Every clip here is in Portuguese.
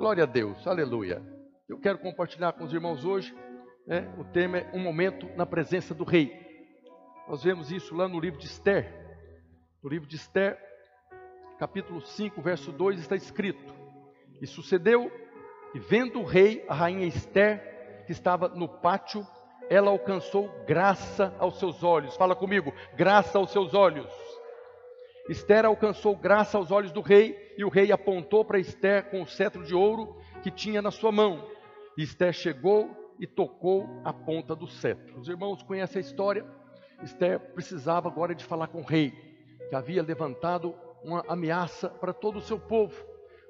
Glória a Deus, aleluia. Eu quero compartilhar com os irmãos hoje, né, o tema é um momento na presença do rei. Nós vemos isso lá no livro de Esther. No livro de Esther, capítulo 5, verso 2, está escrito: E sucedeu, e vendo o rei, a rainha Esther, que estava no pátio, ela alcançou graça aos seus olhos. Fala comigo, graça aos seus olhos. Esther alcançou graça aos olhos do rei, e o rei apontou para Esther com o cetro de ouro que tinha na sua mão. E Esther chegou e tocou a ponta do cetro. Os irmãos conhecem a história. Esther precisava agora de falar com o rei, que havia levantado uma ameaça para todo o seu povo.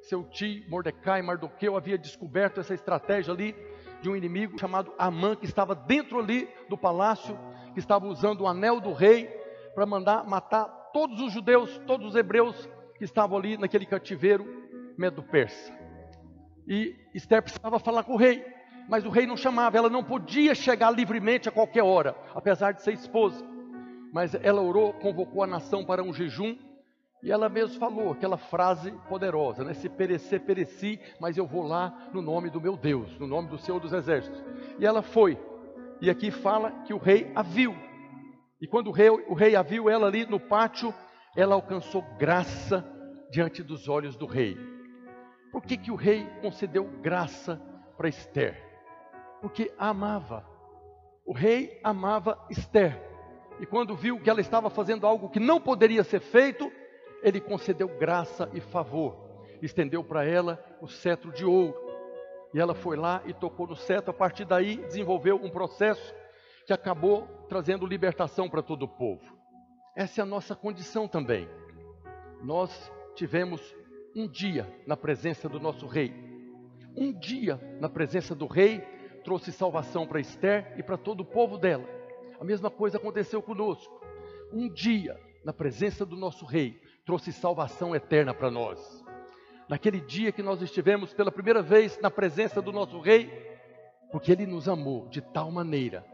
Seu tio Mordecai Mardoqueu havia descoberto essa estratégia ali de um inimigo chamado Amã, que estava dentro ali do palácio, que estava usando o anel do rei para mandar matar todos os judeus, todos os hebreus que estavam ali naquele cativeiro medo-persa. E Esther precisava falar com o rei, mas o rei não chamava, ela não podia chegar livremente a qualquer hora, apesar de ser esposa. Mas ela orou, convocou a nação para um jejum, e ela mesmo falou aquela frase poderosa, né? Se perecer, pereci, mas eu vou lá no nome do meu Deus, no nome do Senhor dos Exércitos. E ela foi. E aqui fala que o rei a viu. E quando o rei, o rei a viu, ela ali no pátio, ela alcançou graça diante dos olhos do rei. Por que, que o rei concedeu graça para Esther? Porque a amava. O rei amava Esther. E quando viu que ela estava fazendo algo que não poderia ser feito, ele concedeu graça e favor, estendeu para ela o cetro de ouro. E ela foi lá e tocou no cetro, a partir daí desenvolveu um processo que acabou trazendo libertação para todo o povo. Essa é a nossa condição também. Nós tivemos um dia na presença do nosso rei. Um dia na presença do rei trouxe salvação para Esther e para todo o povo dela. A mesma coisa aconteceu conosco. Um dia na presença do nosso rei trouxe salvação eterna para nós. Naquele dia que nós estivemos pela primeira vez na presença do nosso Rei, porque Ele nos amou de tal maneira,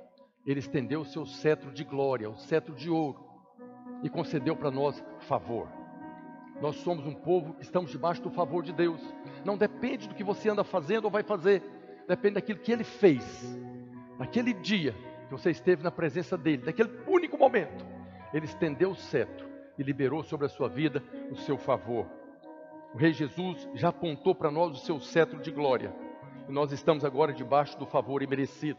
Ele estendeu o seu cetro de glória, o cetro de ouro, e concedeu para nós favor. Nós somos um povo que estamos debaixo do favor de Deus. Não depende do que você anda fazendo ou vai fazer, depende daquilo que Ele fez. Naquele dia que você esteve na presença dEle, naquele único momento, Ele estendeu o cetro e liberou sobre a sua vida o seu favor. O Rei Jesus já apontou para nós o seu cetro de glória. E nós estamos agora debaixo do favor imerecido.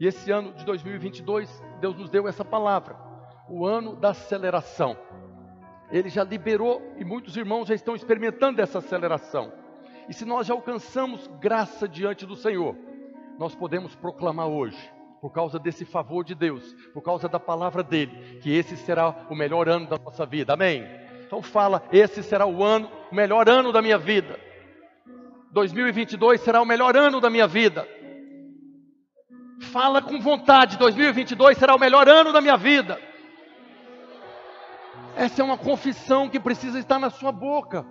E esse ano de 2022, Deus nos deu essa palavra, o ano da aceleração. Ele já liberou e muitos irmãos já estão experimentando essa aceleração. E se nós já alcançamos graça diante do Senhor, nós podemos proclamar hoje por causa desse favor de Deus, por causa da palavra dele, que esse será o melhor ano da nossa vida. Amém? Então fala, esse será o ano, o melhor ano da minha vida. 2022 será o melhor ano da minha vida. Fala com vontade, 2022 será o melhor ano da minha vida. Essa é uma confissão que precisa estar na sua boca.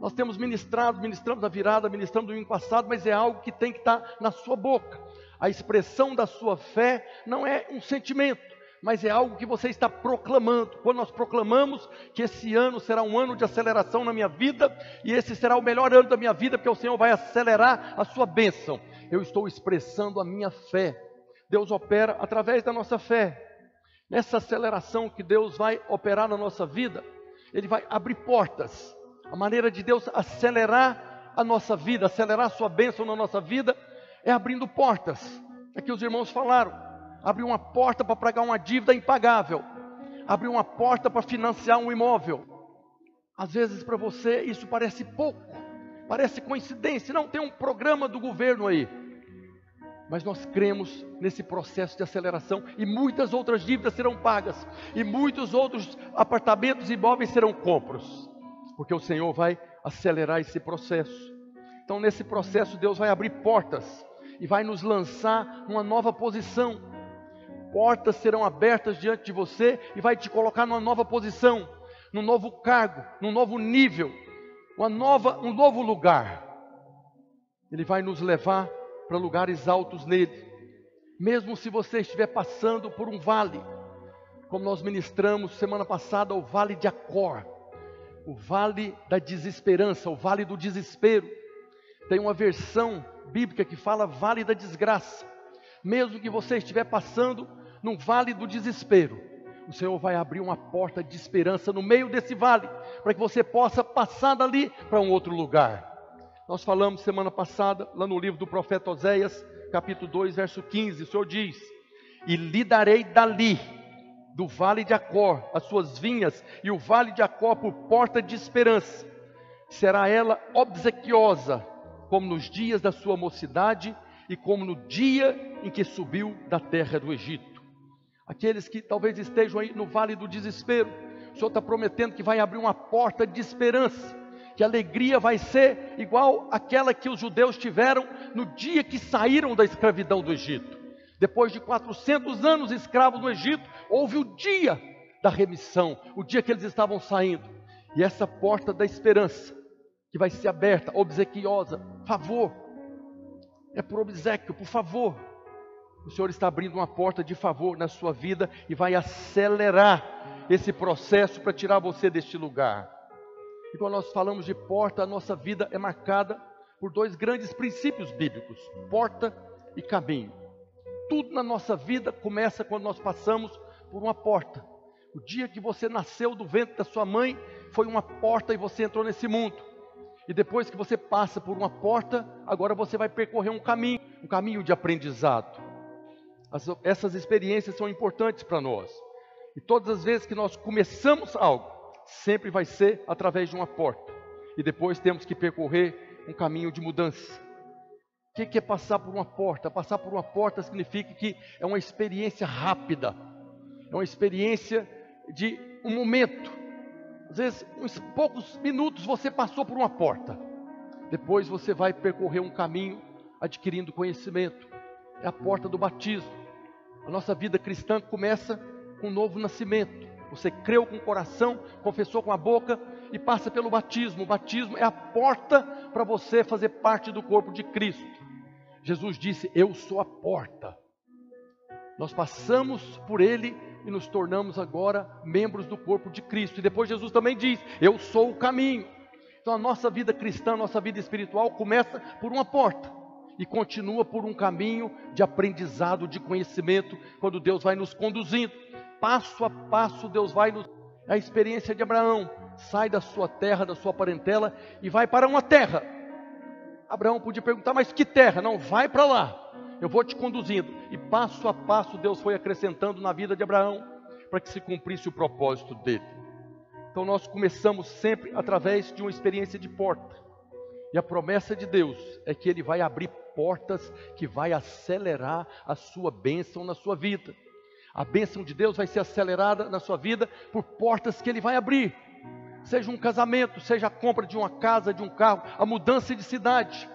Nós temos ministrado, ministramos a virada, ministramos o domingo passado, mas é algo que tem que estar na sua boca. A expressão da sua fé não é um sentimento, mas é algo que você está proclamando. Quando nós proclamamos que esse ano será um ano de aceleração na minha vida, e esse será o melhor ano da minha vida, porque o Senhor vai acelerar a sua bênção, eu estou expressando a minha fé. Deus opera através da nossa fé. Nessa aceleração que Deus vai operar na nossa vida, Ele vai abrir portas. A maneira de Deus acelerar a nossa vida, acelerar a sua bênção na nossa vida, é abrindo portas. É que os irmãos falaram. Abrir uma porta para pagar uma dívida impagável. Abrir uma porta para financiar um imóvel. Às vezes para você isso parece pouco, parece coincidência. Não, tem um programa do governo aí. Mas nós cremos nesse processo de aceleração e muitas outras dívidas serão pagas e muitos outros apartamentos e imóveis serão compros, porque o Senhor vai acelerar esse processo. Então, nesse processo, Deus vai abrir portas e vai nos lançar numa nova posição. Portas serão abertas diante de você e vai te colocar numa nova posição, num novo cargo, num novo nível, uma nova, um novo lugar. Ele vai nos levar para lugares altos nele. Mesmo se você estiver passando por um vale, como nós ministramos semana passada, o vale de Acor, o vale da desesperança, o vale do desespero Tem uma versão bíblica que fala vale da desgraça. Mesmo que você estiver passando num vale do desespero, o Senhor vai abrir uma porta de esperança no meio desse vale, para que você possa passar dali para um outro lugar. Nós falamos semana passada, lá no livro do profeta Oséias, capítulo 2, verso 15, o Senhor diz: E lhe darei dali, do vale de Acor, as suas vinhas, e o vale de Acor por porta de esperança. Será ela obsequiosa, como nos dias da sua mocidade e como no dia em que subiu da terra do Egito. Aqueles que talvez estejam aí no vale do desespero, o Senhor está prometendo que vai abrir uma porta de esperança, que a alegria vai ser igual aquela que os judeus tiveram no dia que saíram da escravidão do Egito. Depois de 400 anos escravos no Egito, houve o dia da remissão, o dia que eles estavam saindo. E essa porta da esperança, que vai ser aberta, obsequiosa, favor, é por obsequio, por favor. O Senhor está abrindo uma porta de favor na sua vida e vai acelerar esse processo para tirar você deste lugar. E quando nós falamos de porta, a nossa vida é marcada por dois grandes princípios bíblicos: porta e caminho. Tudo na nossa vida começa quando nós passamos por uma porta. O dia que você nasceu do ventre da sua mãe foi uma porta e você entrou nesse mundo. E depois que você passa por uma porta, agora você vai percorrer um caminho, um caminho de aprendizado. As, essas experiências são importantes para nós. E todas as vezes que nós começamos algo, sempre vai ser através de uma porta. E depois temos que percorrer um caminho de mudança. O que é passar por uma porta? Passar por uma porta significa que é uma experiência rápida, é uma experiência de um momento. Às vezes, uns poucos minutos você passou por uma porta, depois você vai percorrer um caminho adquirindo conhecimento. É a porta do batismo. A nossa vida cristã começa com um novo nascimento. Você creu com o coração, confessou com a boca e passa pelo batismo. O batismo é a porta para você fazer parte do corpo de Cristo. Jesus disse: Eu sou a porta. Nós passamos por ele e nos tornamos agora membros do corpo de Cristo. E depois Jesus também diz: Eu sou o caminho. Então a nossa vida cristã, a nossa vida espiritual começa por uma porta e continua por um caminho de aprendizado, de conhecimento, quando Deus vai nos conduzindo. Passo a passo, Deus vai nos. A experiência de Abraão sai da sua terra, da sua parentela e vai para uma terra. Abraão podia perguntar, mas que terra? Não, vai para lá. Eu vou te conduzindo. E passo a passo Deus foi acrescentando na vida de Abraão para que se cumprisse o propósito dele. Então nós começamos sempre através de uma experiência de porta. E a promessa de Deus é que ele vai abrir portas que vai acelerar a sua bênção na sua vida. A bênção de Deus vai ser acelerada na sua vida por portas que Ele vai abrir. Seja um casamento, seja a compra de uma casa, de um carro, a mudança de cidade,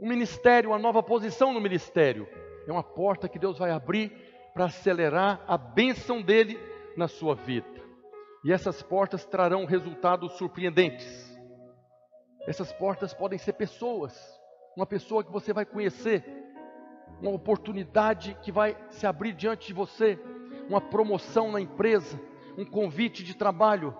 um ministério, uma nova posição no ministério. É uma porta que Deus vai abrir para acelerar a bênção dele na sua vida. E essas portas trarão resultados surpreendentes. Essas portas podem ser pessoas, uma pessoa que você vai conhecer, uma oportunidade que vai se abrir diante de você, uma promoção na empresa, um convite de trabalho.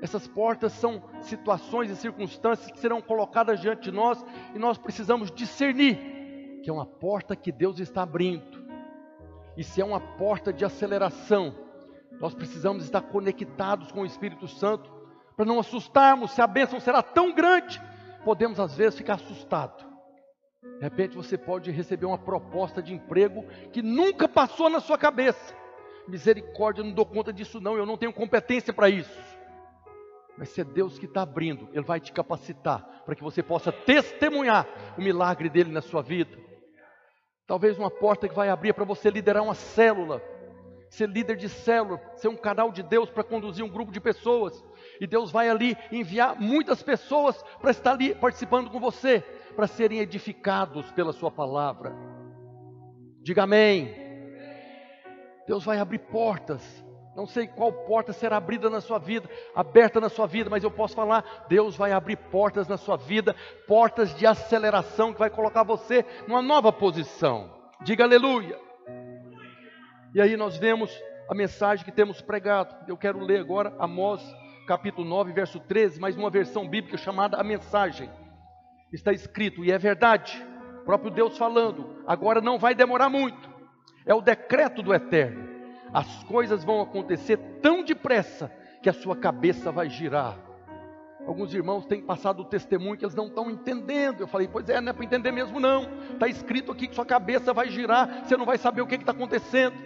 Essas portas são situações e circunstâncias que serão colocadas diante de nós e nós precisamos discernir que é uma porta que Deus está abrindo. E se é uma porta de aceleração, nós precisamos estar conectados com o Espírito Santo para não assustarmos se a bênção será tão grande podemos às vezes ficar assustados. De repente você pode receber uma proposta de emprego que nunca passou na sua cabeça. Misericórdia, eu não dou conta disso não, eu não tenho competência para isso. Mas se é Deus que está abrindo, Ele vai te capacitar para que você possa testemunhar o milagre dele na sua vida. Talvez uma porta que vai abrir para você liderar uma célula, ser líder de célula, ser um canal de Deus para conduzir um grupo de pessoas. E Deus vai ali enviar muitas pessoas para estar ali participando com você, para serem edificados pela Sua palavra. Diga amém. Deus vai abrir portas. Não sei qual porta será abrida na sua vida, aberta na sua vida, mas eu posso falar: Deus vai abrir portas na sua vida, portas de aceleração que vai colocar você numa nova posição. Diga aleluia. E aí nós vemos a mensagem que temos pregado. Eu quero ler agora Amós capítulo 9, verso 13, mais uma versão bíblica chamada A Mensagem. Está escrito, e é verdade, próprio Deus falando, agora não vai demorar muito, é o decreto do eterno. As coisas vão acontecer tão depressa que a sua cabeça vai girar. Alguns irmãos têm passado o testemunho que eles não estão entendendo. Eu falei, pois é, não é para entender mesmo não. Está escrito aqui que sua cabeça vai girar, você não vai saber o que está acontecendo.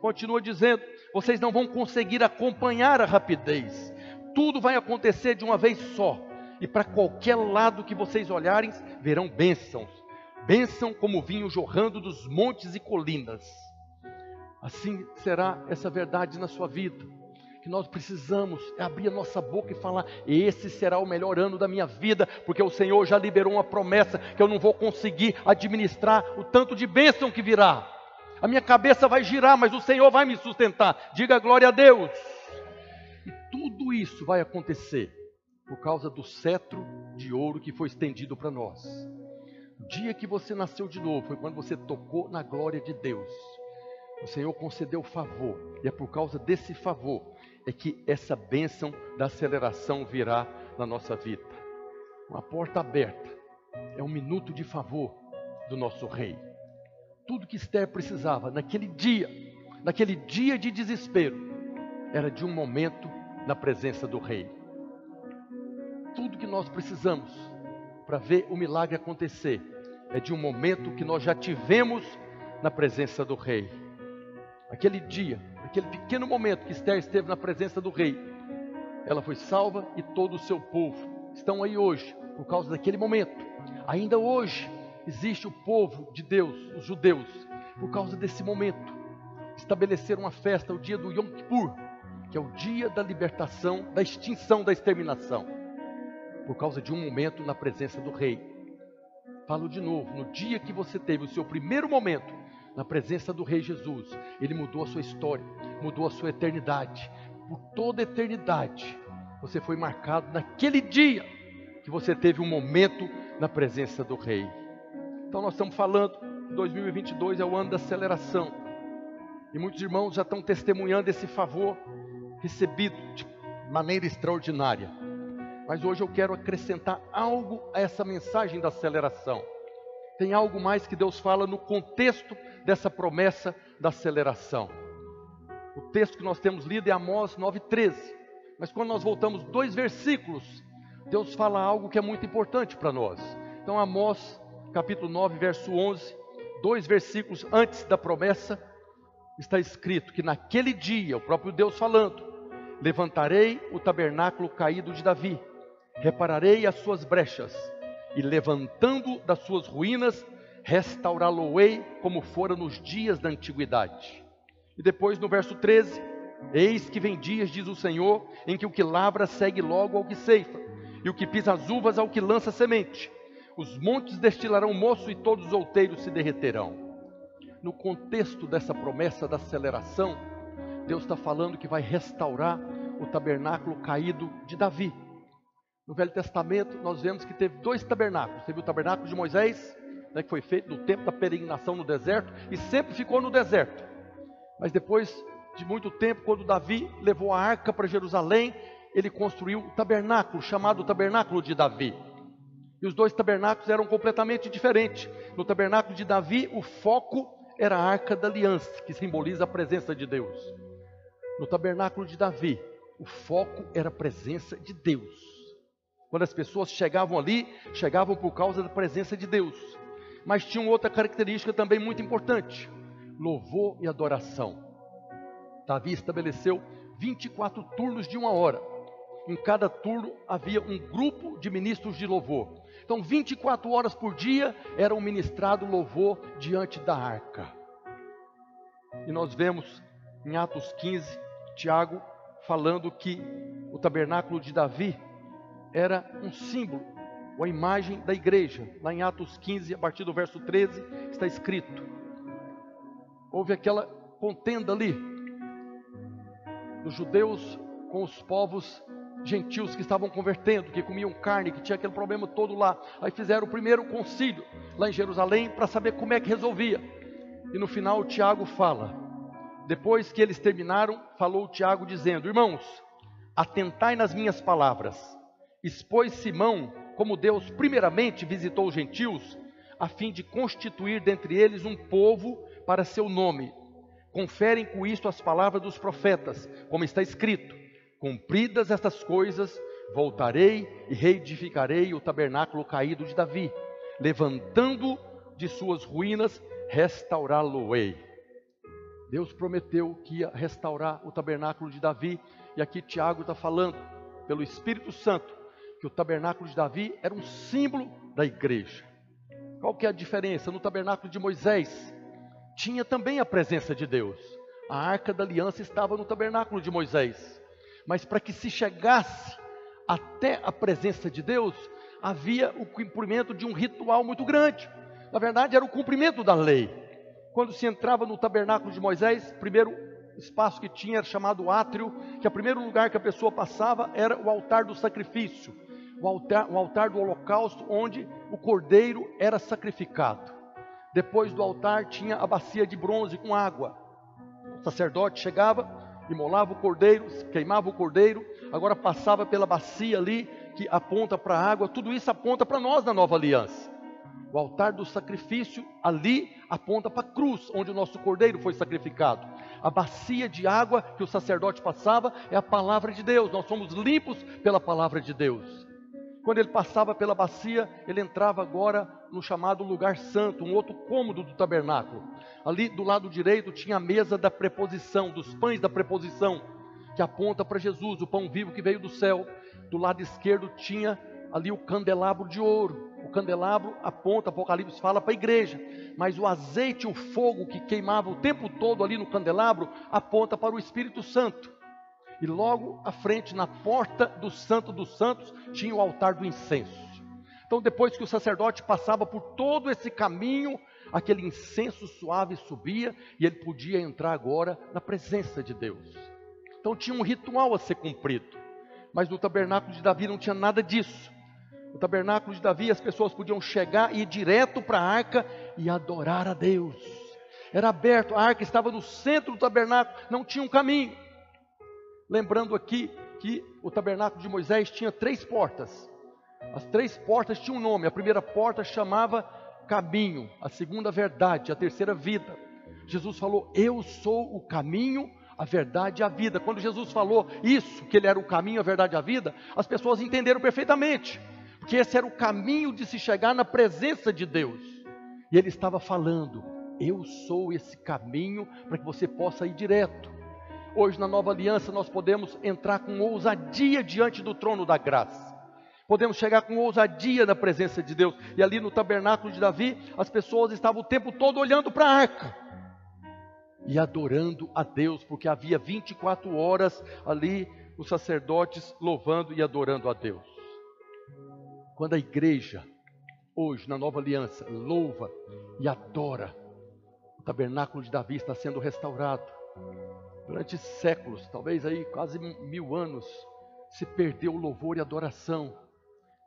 Continua dizendo, vocês não vão conseguir acompanhar a rapidez. Tudo vai acontecer de uma vez só. E para qualquer lado que vocês olharem, verão bênçãos. Bênção como vinho jorrando dos montes e colinas. Assim será essa verdade na sua vida que nós precisamos é abrir a nossa boca e falar: esse será o melhor ano da minha vida, porque o Senhor já liberou uma promessa que eu não vou conseguir administrar o tanto de bênção que virá. A minha cabeça vai girar, mas o Senhor vai me sustentar. Diga glória a Deus. Tudo isso vai acontecer por causa do cetro de ouro que foi estendido para nós. O dia que você nasceu de novo foi quando você tocou na glória de Deus. O Senhor concedeu favor, e é por causa desse favor é que essa bênção da aceleração virá na nossa vida. Uma porta aberta é um minuto de favor do nosso rei. Tudo que Esther precisava naquele dia, naquele dia de desespero, era de um momento na presença do rei. Tudo que nós precisamos para ver o milagre acontecer é de um momento que nós já tivemos na presença do rei. Aquele dia aquele pequeno momento que Esther esteve na presença do rei, ela foi salva e todo o seu povo estão aí hoje por causa daquele momento. Ainda hoje existe o povo de Deus, os judeus, por causa desse momento. Estabeleceram uma festa, o dia do Yom Kippur, que é o dia da libertação, da extinção, da exterminação, por causa de um momento na presença do rei. Falo de novo, no dia que você teve o seu primeiro momento na presença do Rei Jesus, ele mudou a sua história, mudou a sua eternidade. Por toda a eternidade, você foi marcado naquele dia que você teve um momento na presença do Rei. Então, nós estamos falando que 2022 é o ano da aceleração. E muitos irmãos já estão testemunhando esse favor recebido de maneira extraordinária. Mas hoje eu quero acrescentar algo a essa mensagem da aceleração. Tem algo mais que Deus fala no contexto dessa promessa da aceleração. O texto que nós temos lido é Amós 9,13. Mas quando nós voltamos dois versículos, Deus fala algo que é muito importante para nós. Então, Amós, capítulo 9, verso 11, dois versículos antes da promessa, está escrito que naquele dia, o próprio Deus falando, levantarei o tabernáculo caído de Davi, repararei as suas brechas, e levantando das suas ruínas, restaurá-lo-ei como fora nos dias da antiguidade. E depois no verso 13: Eis que vem dias, diz o Senhor, em que o que lavra segue logo ao que ceifa, e o que pisa as uvas ao que lança semente. Os montes destilarão moço e todos os outeiros se derreterão. No contexto dessa promessa da aceleração, Deus está falando que vai restaurar o tabernáculo caído de Davi. No Velho Testamento, nós vemos que teve dois tabernáculos: teve o tabernáculo de Moisés né, que foi feito no tempo da peregrinação no deserto, e sempre ficou no deserto. Mas depois de muito tempo, quando Davi levou a arca para Jerusalém, ele construiu o tabernáculo, chamado tabernáculo de Davi. E os dois tabernáculos eram completamente diferentes. No tabernáculo de Davi, o foco era a arca da aliança, que simboliza a presença de Deus. No tabernáculo de Davi, o foco era a presença de Deus. Quando as pessoas chegavam ali, chegavam por causa da presença de Deus mas tinha outra característica também muito importante: louvor e adoração. Davi estabeleceu 24 turnos de uma hora. Em cada turno havia um grupo de ministros de louvor. Então, 24 horas por dia era um ministrado louvor diante da arca. E nós vemos em Atos 15, Tiago falando que o tabernáculo de Davi era um símbolo ou a imagem da igreja. Lá em Atos 15, a partir do verso 13, está escrito: houve aquela contenda ali dos judeus com os povos gentios que estavam convertendo, que comiam carne, que tinha aquele problema todo lá. Aí fizeram o primeiro concílio lá em Jerusalém para saber como é que resolvia. E no final Tiago fala: depois que eles terminaram, falou Tiago dizendo: Irmãos, atentai nas minhas palavras. Expôs Simão como Deus primeiramente visitou os gentios, a fim de constituir dentre eles um povo para seu nome. Conferem com isto as palavras dos profetas, como está escrito: Cumpridas estas coisas, voltarei e reedificarei o tabernáculo caído de Davi, levantando de suas ruínas, restaurá-lo-ei. Deus prometeu que ia restaurar o tabernáculo de Davi, e aqui Tiago está falando, pelo Espírito Santo, que o tabernáculo de Davi era um símbolo da igreja. Qual que é a diferença? No tabernáculo de Moisés, tinha também a presença de Deus. A arca da aliança estava no tabernáculo de Moisés. Mas para que se chegasse até a presença de Deus, havia o cumprimento de um ritual muito grande. Na verdade, era o cumprimento da lei. Quando se entrava no tabernáculo de Moisés, primeiro espaço que tinha era chamado átrio, que o primeiro lugar que a pessoa passava era o altar do sacrifício, o altar, o altar do holocausto, onde o cordeiro era sacrificado. Depois do altar tinha a bacia de bronze com água. O sacerdote chegava, imolava o cordeiro, queimava o cordeiro, agora passava pela bacia ali que aponta para a água, tudo isso aponta para nós na nova aliança. O altar do sacrifício ali aponta para a cruz, onde o nosso cordeiro foi sacrificado. A bacia de água que o sacerdote passava é a palavra de Deus. Nós somos limpos pela palavra de Deus. Quando ele passava pela bacia, ele entrava agora no chamado lugar santo, um outro cômodo do tabernáculo. Ali do lado direito tinha a mesa da preposição, dos pães da preposição, que aponta para Jesus, o pão vivo que veio do céu. Do lado esquerdo tinha ali o candelabro de ouro. O candelabro aponta, Apocalipse fala para a igreja, mas o azeite, o fogo que queimava o tempo todo ali no candelabro, aponta para o Espírito Santo. E logo à frente, na porta do Santo dos Santos, tinha o altar do incenso. Então, depois que o sacerdote passava por todo esse caminho, aquele incenso suave subia e ele podia entrar agora na presença de Deus. Então, tinha um ritual a ser cumprido. Mas no tabernáculo de Davi não tinha nada disso. No tabernáculo de Davi, as pessoas podiam chegar e ir direto para a arca e adorar a Deus. Era aberto, a arca estava no centro do tabernáculo, não tinha um caminho. Lembrando aqui que o tabernáculo de Moisés tinha três portas. As três portas tinham um nome. A primeira porta chamava caminho, a segunda verdade, a terceira vida. Jesus falou: Eu sou o caminho, a verdade e a vida. Quando Jesus falou isso, que ele era o caminho, a verdade e a vida, as pessoas entenderam perfeitamente, porque esse era o caminho de se chegar na presença de Deus. E ele estava falando: Eu sou esse caminho para que você possa ir direto. Hoje, na nova aliança, nós podemos entrar com ousadia diante do trono da graça. Podemos chegar com ousadia na presença de Deus. E ali no tabernáculo de Davi, as pessoas estavam o tempo todo olhando para a arca e adorando a Deus, porque havia 24 horas ali os sacerdotes louvando e adorando a Deus. Quando a igreja, hoje na nova aliança, louva e adora, o tabernáculo de Davi está sendo restaurado durante séculos, talvez aí quase mil anos, se perdeu o louvor e adoração.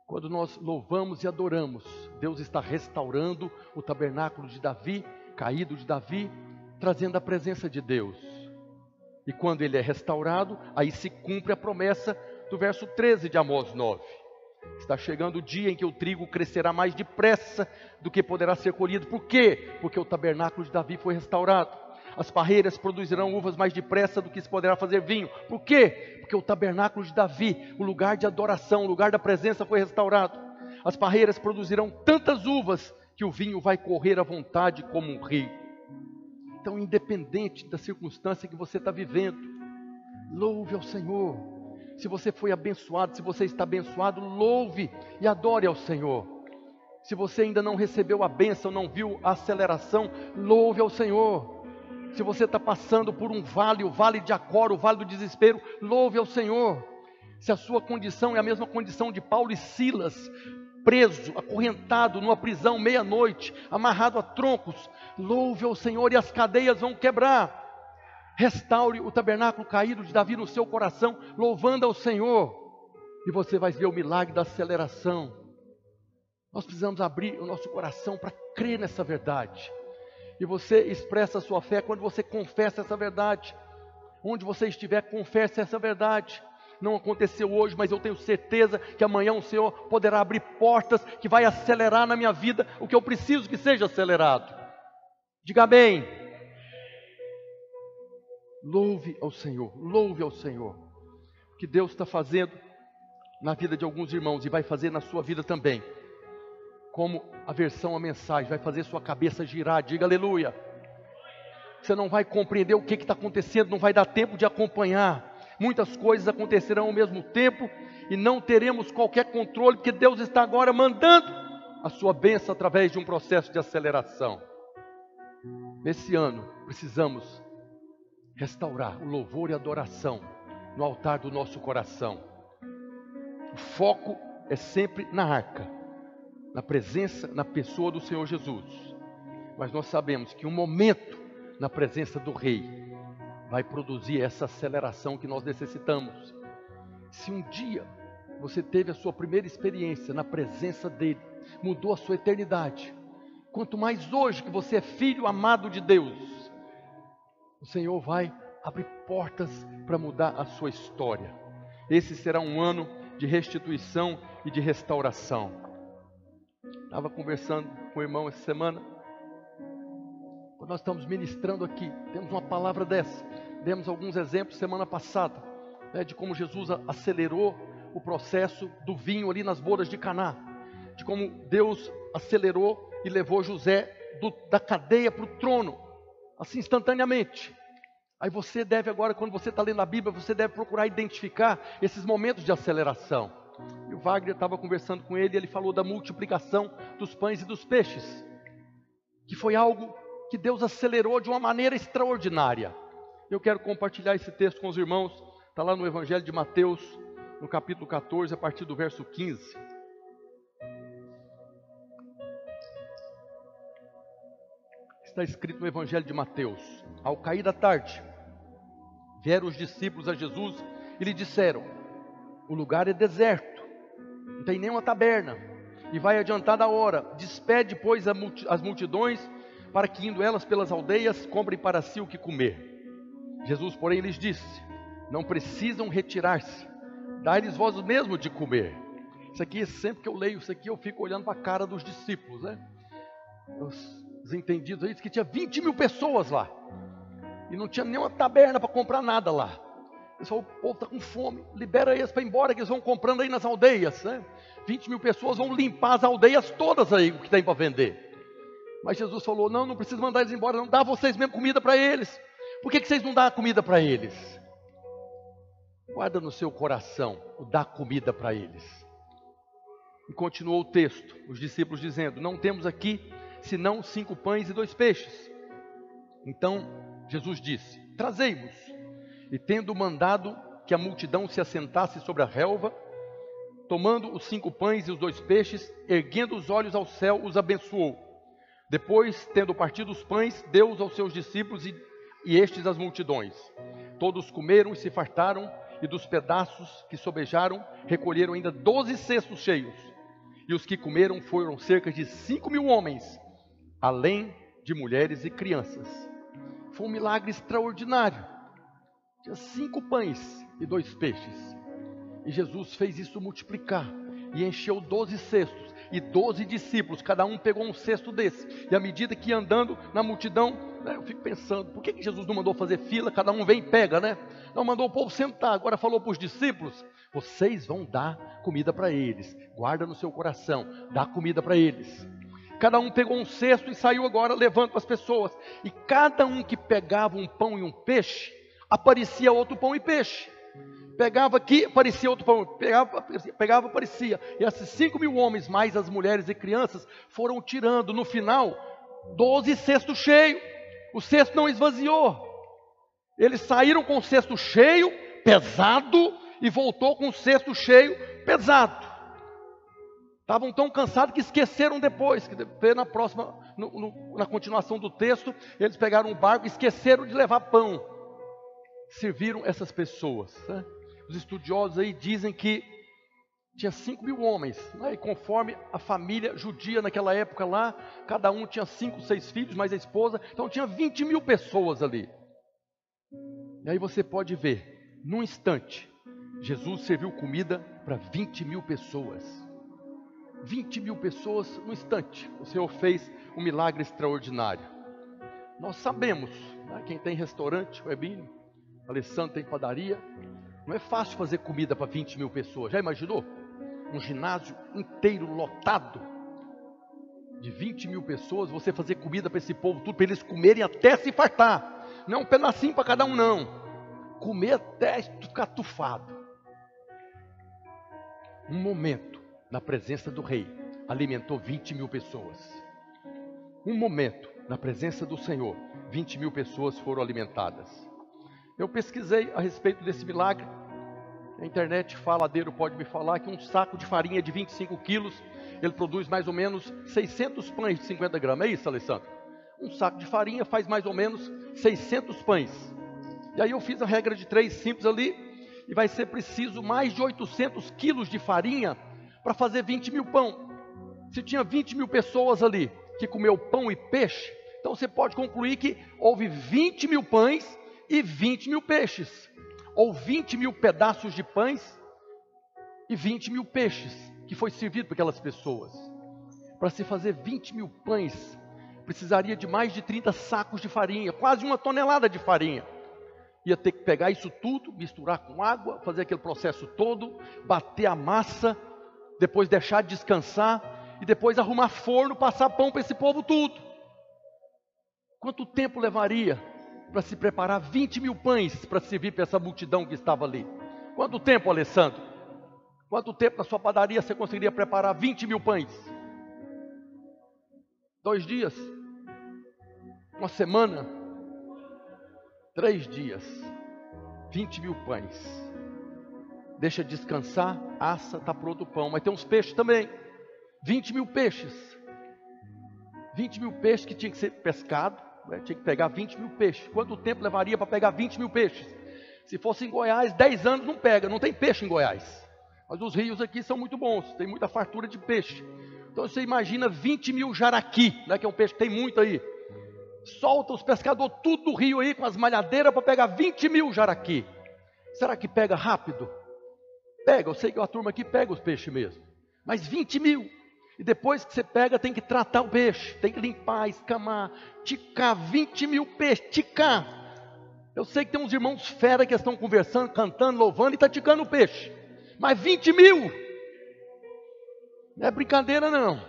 Quando nós louvamos e adoramos, Deus está restaurando o tabernáculo de Davi, caído de Davi, trazendo a presença de Deus. E quando ele é restaurado, aí se cumpre a promessa do verso 13 de Amós 9. Está chegando o dia em que o trigo crescerá mais depressa do que poderá ser colhido. Por quê? Porque o tabernáculo de Davi foi restaurado as parreiras produzirão uvas mais depressa do que se poderá fazer vinho. Por quê? Porque o tabernáculo de Davi, o lugar de adoração, o lugar da presença foi restaurado. As parreiras produzirão tantas uvas que o vinho vai correr à vontade como um rio. Então, independente da circunstância que você está vivendo, louve ao Senhor. Se você foi abençoado, se você está abençoado, louve e adore ao Senhor. Se você ainda não recebeu a bênção, não viu a aceleração, louve ao Senhor. Se você está passando por um vale, o vale de Acor, o vale do desespero, louve ao Senhor. Se a sua condição é a mesma condição de Paulo e Silas, preso, acorrentado numa prisão meia-noite, amarrado a troncos, louve ao Senhor e as cadeias vão quebrar. Restaure o tabernáculo caído de Davi no seu coração, louvando ao Senhor, e você vai ver o milagre da aceleração. Nós precisamos abrir o nosso coração para crer nessa verdade. E você expressa a sua fé quando você confessa essa verdade. Onde você estiver, confesse essa verdade. não aconteceu hoje, mas eu tenho certeza que amanhã o Senhor poderá abrir portas que vai acelerar na minha vida o que eu preciso que seja acelerado. Diga bem. Louve ao Senhor, louve ao Senhor. O que Deus está fazendo na vida de alguns irmãos e vai fazer na sua vida também. Como a versão, a mensagem, vai fazer sua cabeça girar. Diga aleluia. Você não vai compreender o que está acontecendo, não vai dar tempo de acompanhar muitas coisas acontecerão ao mesmo tempo e não teremos qualquer controle, porque Deus está agora mandando a sua bênção através de um processo de aceleração. Nesse ano, precisamos restaurar o louvor e a adoração no altar do nosso coração. O foco é sempre na arca, na presença, na pessoa do Senhor Jesus. Mas nós sabemos que um momento na presença do Rei vai produzir essa aceleração que nós necessitamos. Se um dia você teve a sua primeira experiência na presença dele, mudou a sua eternidade. Quanto mais hoje que você é filho amado de Deus, o Senhor vai abrir portas para mudar a sua história. Esse será um ano de restituição e de restauração. Estava conversando com o irmão essa semana quando nós estamos ministrando aqui, temos uma palavra dessa. Demos alguns exemplos semana passada, né, de como Jesus acelerou o processo do vinho ali nas bodas de Caná, de como Deus acelerou e levou José do, da cadeia para o trono, assim instantaneamente. Aí você deve agora, quando você está lendo a Bíblia, você deve procurar identificar esses momentos de aceleração. E o Wagner estava conversando com ele e ele falou da multiplicação dos pães e dos peixes, que foi algo que Deus acelerou de uma maneira extraordinária. Eu quero compartilhar esse texto com os irmãos, está lá no Evangelho de Mateus, no capítulo 14, a partir do verso 15. Está escrito no Evangelho de Mateus: Ao cair da tarde, vieram os discípulos a Jesus e lhe disseram: O lugar é deserto, não tem nenhuma taberna, e vai adiantar da hora. Despede, pois, as multidões para que, indo elas pelas aldeias, comprem para si o que comer. Jesus, porém, lhes disse: Não precisam retirar-se, dai-lhes vós mesmo de comer. Isso aqui, sempre que eu leio isso aqui, eu fico olhando para a cara dos discípulos, né? Os, os entendidos aí, diz que tinha 20 mil pessoas lá, e não tinha nenhuma taberna para comprar nada lá. Pessoal, o povo está com fome, libera eles para ir embora, que eles vão comprando aí nas aldeias, né? 20 mil pessoas vão limpar as aldeias todas aí, o que tem para vender. Mas Jesus falou: Não, não precisa mandar eles embora, não. Dá vocês mesmo comida para eles. Por que, que vocês não dão comida para eles? Guarda no seu coração o dar comida para eles. E continuou o texto, os discípulos dizendo: Não temos aqui senão cinco pães e dois peixes. Então Jesus disse: Trazei-vos. E tendo mandado que a multidão se assentasse sobre a relva, tomando os cinco pães e os dois peixes, erguendo os olhos ao céu, os abençoou depois, tendo partido os pães, deu-os aos seus discípulos e, e estes às multidões. Todos comeram e se fartaram, e dos pedaços que sobejaram, recolheram ainda doze cestos cheios. E os que comeram foram cerca de cinco mil homens, além de mulheres e crianças. Foi um milagre extraordinário. Tinha cinco pães e dois peixes. E Jesus fez isso multiplicar e encheu doze cestos e doze discípulos, cada um pegou um cesto desse. E à medida que ia andando na multidão, né, eu fico pensando, por que, que Jesus não mandou fazer fila, cada um vem e pega, né? Não mandou o povo sentar, agora falou para os discípulos: vocês vão dar comida para eles, guarda no seu coração, dá comida para eles. Cada um pegou um cesto e saiu agora levando para as pessoas. E cada um que pegava um pão e um peixe, aparecia outro pão e peixe. Pegava aqui, aparecia outro pão. Pegava, pegava, aparecia. E esses cinco mil homens, mais as mulheres e crianças, foram tirando. No final, doze cestos cheios. O cesto não esvaziou. Eles saíram com o cesto cheio, pesado, e voltou com o cesto cheio, pesado. Estavam tão cansados que esqueceram depois, que na próxima, no, no, na continuação do texto, eles pegaram um barco e esqueceram de levar pão. Serviram essas pessoas. Né? Os estudiosos aí dizem que tinha 5 mil homens, né? e conforme a família judia naquela época lá, cada um tinha cinco, seis filhos, mais a esposa, então tinha 20 mil pessoas ali. E aí você pode ver, num instante, Jesus serviu comida para 20 mil pessoas. 20 mil pessoas no instante. O Senhor fez um milagre extraordinário. Nós sabemos, né, quem tem restaurante, o Ebinho, Alessandro tem padaria, não é fácil fazer comida para 20 mil pessoas. Já imaginou? Um ginásio inteiro lotado de 20 mil pessoas, você fazer comida para esse povo, tudo para eles comerem até se fartar. Não é um pedacinho para cada um, não. Comer até ficar tufado. Um momento na presença do rei alimentou 20 mil pessoas. Um momento na presença do Senhor, 20 mil pessoas foram alimentadas. Eu pesquisei a respeito desse milagre. A internet faladeiro pode me falar que um saco de farinha de 25 quilos, ele produz mais ou menos 600 pães de 50 gramas. É isso, Alessandro? Um saco de farinha faz mais ou menos 600 pães. E aí eu fiz a regra de três simples ali, e vai ser preciso mais de 800 quilos de farinha para fazer 20 mil pão. Se tinha 20 mil pessoas ali que comeu pão e peixe, então você pode concluir que houve 20 mil pães e 20 mil peixes, ou 20 mil pedaços de pães e 20 mil peixes que foi servido para aquelas pessoas. Para se fazer 20 mil pães, precisaria de mais de 30 sacos de farinha, quase uma tonelada de farinha ia ter que pegar isso tudo, misturar com água, fazer aquele processo todo, bater a massa, depois deixar descansar e depois arrumar forno, passar pão para esse povo tudo. Quanto tempo levaria para se preparar 20 mil pães para servir para essa multidão que estava ali? Quanto tempo, Alessandro? Quanto tempo na sua padaria você conseguiria preparar 20 mil pães? Dois dias? Uma semana? Três dias, 20 mil pães. Deixa descansar, assa, está pronto o pão. Mas tem uns peixes também. 20 mil peixes. 20 mil peixes que tinha que ser pescado. Né? Tinha que pegar 20 mil peixes. Quanto tempo levaria para pegar 20 mil peixes? Se fosse em Goiás, 10 anos não pega, não tem peixe em Goiás. Mas os rios aqui são muito bons, tem muita fartura de peixe. Então você imagina 20 mil jaraqui, né, que é um peixe que tem muito aí solta os pescadores tudo do rio aí com as malhadeiras para pegar 20 mil jaraqui. Será que pega rápido? Pega, eu sei que a turma aqui pega os peixes mesmo. Mas 20 mil. E depois que você pega, tem que tratar o peixe, tem que limpar, escamar, ticar 20 mil peixes, ticar. Eu sei que tem uns irmãos fera que estão conversando, cantando, louvando e está ticando o peixe. Mas 20 mil! Não é brincadeira não.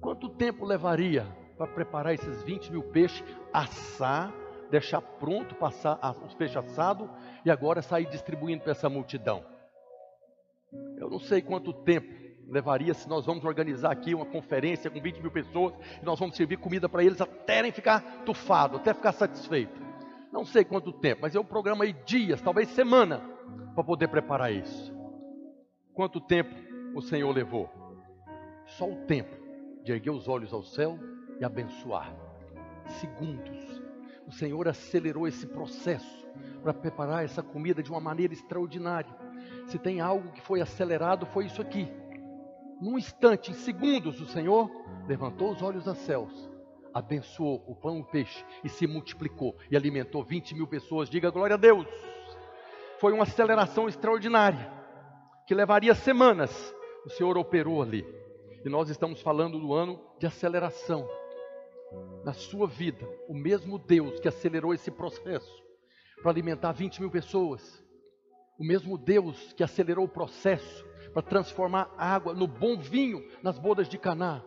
Quanto tempo levaria para preparar esses 20 mil peixes, assar, deixar pronto, passar os peixes assados e agora sair distribuindo para essa multidão. Eu não sei quanto tempo levaria se nós vamos organizar aqui uma conferência com 20 mil pessoas e nós vamos servir comida para eles até ficar tufado, até ficar satisfeito. Não sei quanto tempo, mas eu programei dias, talvez semana, para poder preparar isso. Quanto tempo o Senhor levou? Só o tempo de erguer os olhos ao céu e abençoar. Segundos. O Senhor acelerou esse processo para preparar essa comida de uma maneira extraordinária. Se tem algo que foi acelerado, foi isso aqui. Num instante, em segundos, o Senhor levantou os olhos aos céus, abençoou o pão e o peixe e se multiplicou e alimentou 20 mil pessoas. Diga glória a Deus. Foi uma aceleração extraordinária que levaria semanas. O Senhor operou ali. E nós estamos falando do ano de aceleração na sua vida o mesmo Deus que acelerou esse processo para alimentar 20 mil pessoas, o mesmo Deus que acelerou o processo para transformar água no bom vinho nas bodas de Caná,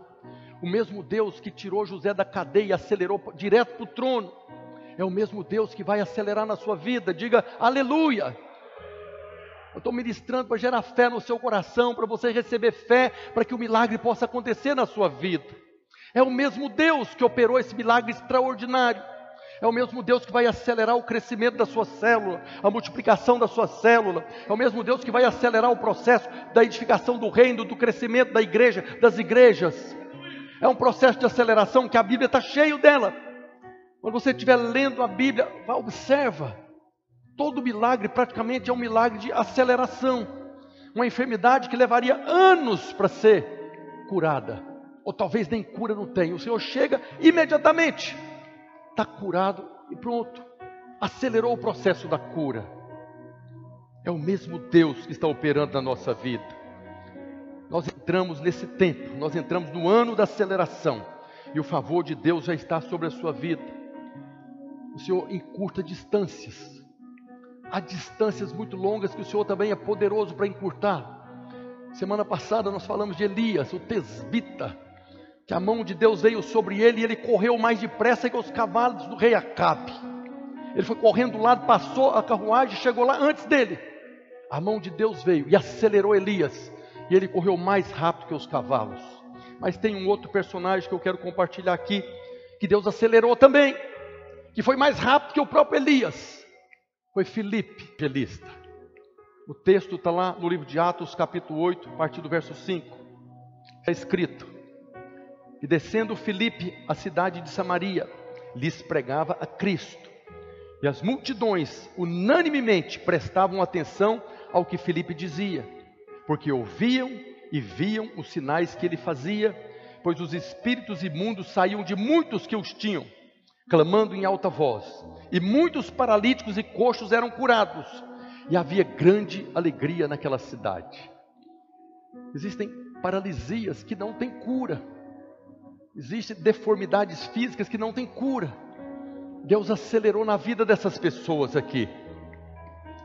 o mesmo Deus que tirou José da cadeia e acelerou direto para o trono, é o mesmo Deus que vai acelerar na sua vida, diga aleluia. Eu estou ministrando para gerar fé no seu coração, para você receber fé, para que o milagre possa acontecer na sua vida. É o mesmo Deus que operou esse milagre extraordinário. É o mesmo Deus que vai acelerar o crescimento da sua célula, a multiplicação da sua célula. É o mesmo Deus que vai acelerar o processo da edificação do reino, do crescimento da igreja, das igrejas. É um processo de aceleração que a Bíblia está cheio dela. Quando você estiver lendo a Bíblia, observa. Todo milagre praticamente é um milagre de aceleração. Uma enfermidade que levaria anos para ser curada ou talvez nem cura não tenha. O Senhor chega imediatamente, está curado e pronto. Acelerou o processo da cura. É o mesmo Deus que está operando na nossa vida. Nós entramos nesse tempo, nós entramos no ano da aceleração, e o favor de Deus já está sobre a sua vida. O Senhor encurta distâncias. Há distâncias muito longas que o Senhor também é poderoso para encurtar. Semana passada nós falamos de Elias, o tesbita, que a mão de Deus veio sobre ele e ele correu mais depressa que os cavalos do rei Acabe. Ele foi correndo do lado, passou a carruagem, chegou lá antes dele. A mão de Deus veio e acelerou Elias, e ele correu mais rápido que os cavalos. Mas tem um outro personagem que eu quero compartilhar aqui, que Deus acelerou também, que foi mais rápido que o próprio Elias. Foi Filipe, evangelista. O texto está lá no livro de Atos, capítulo 8, a partir do verso 5. Está escrito: E descendo Filipe à cidade de Samaria, lhes pregava a Cristo. E as multidões unanimemente prestavam atenção ao que Filipe dizia, porque ouviam e viam os sinais que ele fazia, pois os espíritos imundos saíam de muitos que os tinham, clamando em alta voz, e muitos paralíticos e coxos eram curados, e havia grande alegria naquela cidade. Existem paralisias que não têm cura, existem deformidades físicas que não têm cura. Deus acelerou na vida dessas pessoas aqui.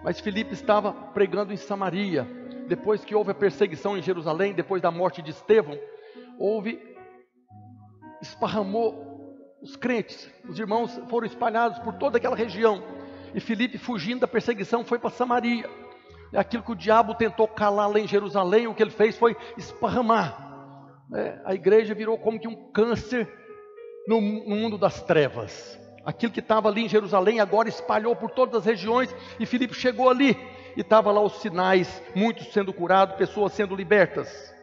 Mas Filipe estava pregando em Samaria, depois que houve a perseguição em Jerusalém, depois da morte de Estevão, houve, esparramou os crentes, os irmãos foram espalhados por toda aquela região, e Filipe, fugindo da perseguição, foi para Samaria. É aquilo que o diabo tentou calar lá em Jerusalém, o que ele fez foi esparramar. É, a igreja virou como que um câncer no, no mundo das trevas. Aquilo que estava ali em Jerusalém agora espalhou por todas as regiões e Filipe chegou ali e estava lá os sinais, muitos sendo curados, pessoas sendo libertas.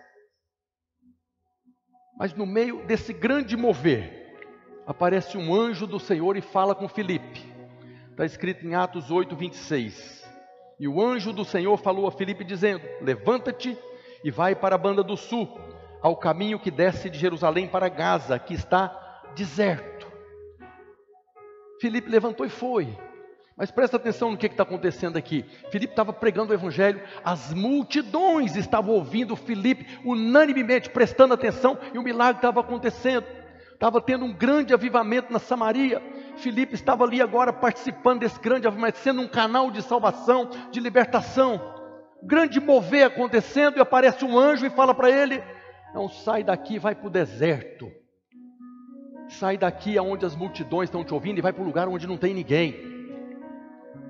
Mas no meio desse grande mover, aparece um anjo do Senhor e fala com Filipe. Está escrito em Atos 8, 26. E o anjo do Senhor falou a Filipe dizendo: Levanta-te e vai para a banda do sul, ao caminho que desce de Jerusalém para Gaza, que está deserto. Filipe levantou e foi. Mas presta atenção no que está acontecendo aqui. Filipe estava pregando o Evangelho, as multidões estavam ouvindo Filipe unanimemente, prestando atenção, e o milagre estava acontecendo. Estava tendo um grande avivamento na Samaria. Filipe estava ali agora participando desse grande avivamento, sendo um canal de salvação, de libertação. Grande mover acontecendo, e aparece um anjo e fala para ele: Não sai daqui, vai para o deserto. Sai daqui aonde as multidões estão te ouvindo e vai para um lugar onde não tem ninguém.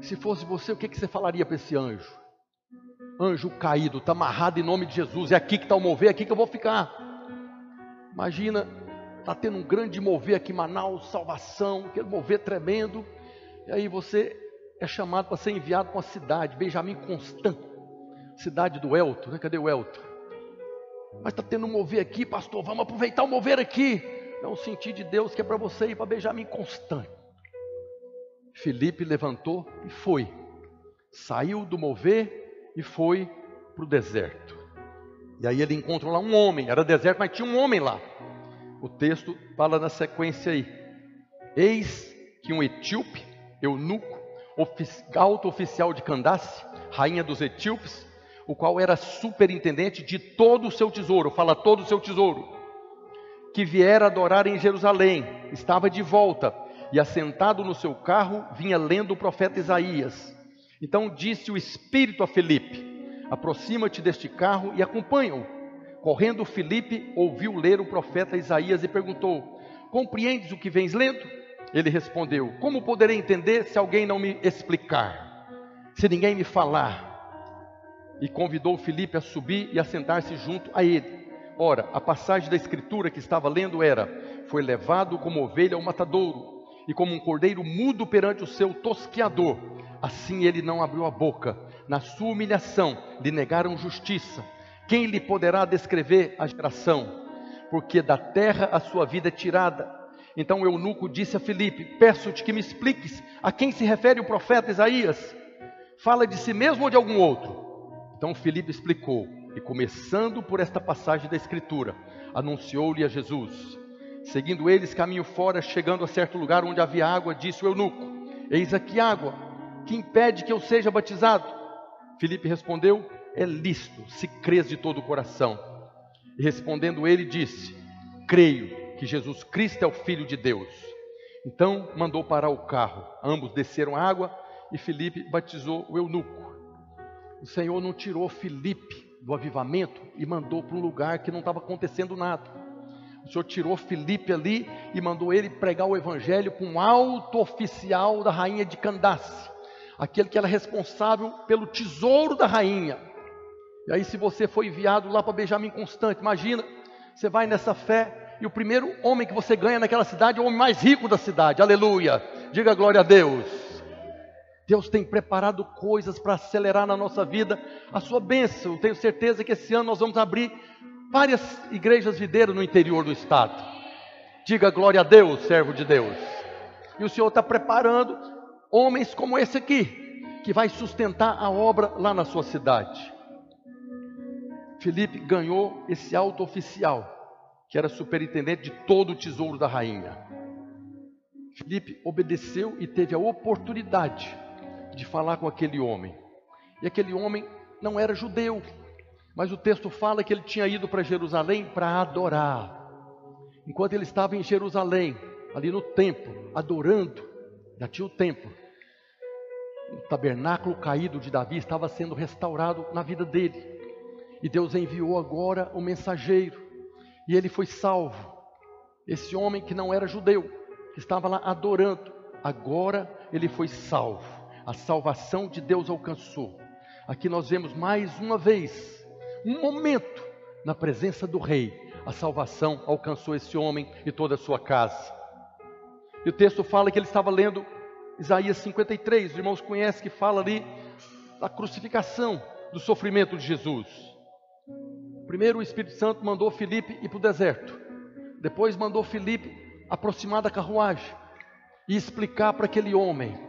Se fosse você, o que, que você falaria para esse anjo? Anjo caído, está amarrado em nome de Jesus, é aqui que está o mover, é aqui que eu vou ficar. Imagina, está tendo um grande mover aqui em Manaus, salvação, aquele mover tremendo, e aí você é chamado para ser enviado para uma cidade, Benjamin Constant, cidade do Elto, né? cadê o Elto? Mas está tendo um mover aqui, pastor, vamos aproveitar o mover aqui. É um sentir de Deus que é para você ir para Benjamin constante. Felipe levantou e foi. Saiu do mover e foi para o deserto. E aí ele encontrou lá um homem. Era deserto, mas tinha um homem lá. O texto fala na sequência aí. Eis que um etíope, eunuco, alto oficial de Candace, rainha dos etíopes, o qual era superintendente de todo o seu tesouro, fala todo o seu tesouro, que viera adorar em Jerusalém, estava de volta e assentado no seu carro vinha lendo o profeta Isaías. Então disse o Espírito a Felipe: Aproxima-te deste carro e acompanha-o. Correndo Felipe ouviu ler o profeta Isaías e perguntou: Compreendes o que vens lendo? Ele respondeu: Como poderei entender se alguém não me explicar? Se ninguém me falar? E convidou Felipe a subir e a sentar-se junto a ele. Ora, a passagem da escritura que estava lendo era: Foi levado como ovelha ao matadouro, e como um cordeiro mudo perante o seu tosqueador, assim ele não abriu a boca. Na sua humilhação lhe negaram justiça. Quem lhe poderá descrever a geração? Porque da terra a sua vida é tirada. Então o eunuco disse a Filipe: Peço-te que me expliques a quem se refere o profeta Isaías. Fala de si mesmo ou de algum outro? Então Filipe explicou: e começando por esta passagem da Escritura, anunciou-lhe a Jesus. Seguindo eles caminho fora, chegando a certo lugar onde havia água, disse o eunuco: Eis aqui água, que impede que eu seja batizado. Filipe respondeu: É lícito, se crês de todo o coração. E respondendo ele, disse: Creio que Jesus Cristo é o Filho de Deus. Então mandou parar o carro. Ambos desceram a água e Filipe batizou o eunuco. O Senhor não tirou Filipe do avivamento e mandou para um lugar que não estava acontecendo nada. O Senhor tirou Filipe ali e mandou ele pregar o evangelho com um alto oficial da rainha de Candace, aquele que era responsável pelo tesouro da rainha. E aí, se você foi enviado lá para Benjamin Constante, imagina, você vai nessa fé e o primeiro homem que você ganha naquela cidade é o homem mais rico da cidade, aleluia, diga glória a Deus. Deus tem preparado coisas para acelerar na nossa vida a sua bênção. Tenho certeza que esse ano nós vamos abrir várias igrejas videiras no interior do estado. Diga glória a Deus, servo de Deus. E o Senhor está preparando homens como esse aqui, que vai sustentar a obra lá na sua cidade. Felipe ganhou esse alto oficial, que era superintendente de todo o tesouro da rainha. Felipe obedeceu e teve a oportunidade de falar com aquele homem. E aquele homem não era judeu, mas o texto fala que ele tinha ido para Jerusalém para adorar. Enquanto ele estava em Jerusalém, ali no templo, adorando, já tinha o templo. O tabernáculo caído de Davi estava sendo restaurado na vida dele. E Deus enviou agora o mensageiro. E ele foi salvo. Esse homem que não era judeu, que estava lá adorando, agora ele foi salvo. A salvação de Deus alcançou. Aqui nós vemos mais uma vez um momento na presença do rei, a salvação alcançou esse homem e toda a sua casa. E o texto fala que ele estava lendo Isaías 53, os irmãos conhecem que fala ali da crucificação, do sofrimento de Jesus. Primeiro o Espírito Santo mandou Filipe ir para o deserto. Depois mandou Filipe aproximar da carruagem e explicar para aquele homem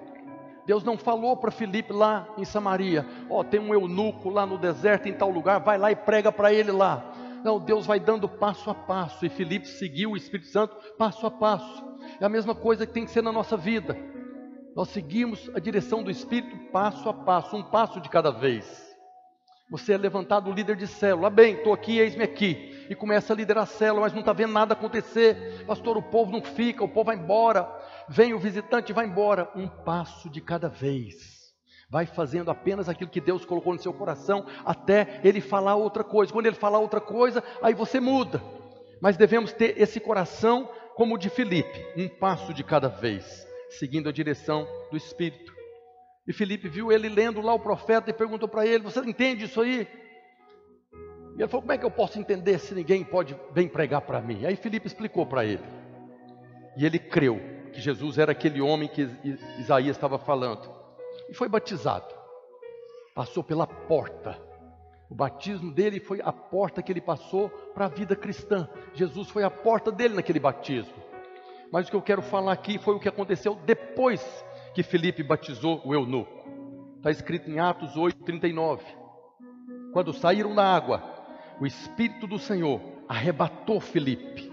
Deus não falou para Filipe lá em Samaria, ó, oh, tem um eunuco lá no deserto em tal lugar, vai lá e prega para ele lá. Não, Deus vai dando passo a passo e Filipe seguiu o Espírito Santo passo a passo. É a mesma coisa que tem que ser na nossa vida. Nós seguimos a direção do Espírito passo a passo, um passo de cada vez. Você é levantado líder de célula, ah, bem, estou aqui, eis-me aqui, e começa a liderar a célula, mas não está vendo nada acontecer, pastor, o povo não fica, o povo vai embora, vem o visitante e vai embora, um passo de cada vez. Vai fazendo apenas aquilo que Deus colocou no seu coração, até ele falar outra coisa. Quando ele falar outra coisa, aí você muda. Mas devemos ter esse coração como o de Filipe, um passo de cada vez, seguindo a direção do Espírito. E Filipe viu ele lendo lá o profeta e perguntou para ele: Você entende isso aí? E ele falou: Como é que eu posso entender se ninguém pode bem pregar para mim? Aí Filipe explicou para ele. E ele creu que Jesus era aquele homem que Isaías estava falando. E foi batizado. Passou pela porta. O batismo dele foi a porta que ele passou para a vida cristã. Jesus foi a porta dele naquele batismo. Mas o que eu quero falar aqui foi o que aconteceu depois que Felipe batizou o eunuco. Está escrito em Atos 8, 39. Quando saíram da água, o Espírito do Senhor arrebatou Felipe.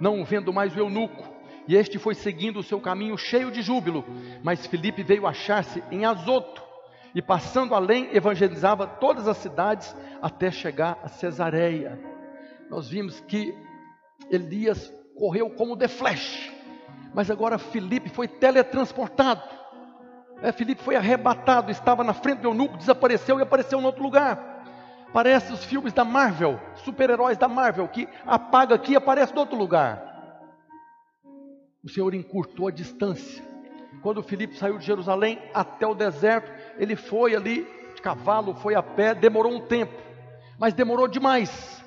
Não vendo mais o eunuco, e este foi seguindo o seu caminho cheio de júbilo. Mas Filipe veio achar-se em Azoto, e passando além, evangelizava todas as cidades até chegar a Cesareia. Nós vimos que Elias correu como de flash, mas agora Filipe foi teletransportado. É, foi arrebatado, estava na frente do eunuco, desapareceu e apareceu em outro lugar. Parece os filmes da Marvel, super-heróis da Marvel, que apaga aqui e aparece em outro lugar o Senhor encurtou a distância. Quando Filipe saiu de Jerusalém até o deserto, ele foi ali de cavalo, foi a pé, demorou um tempo, mas demorou demais.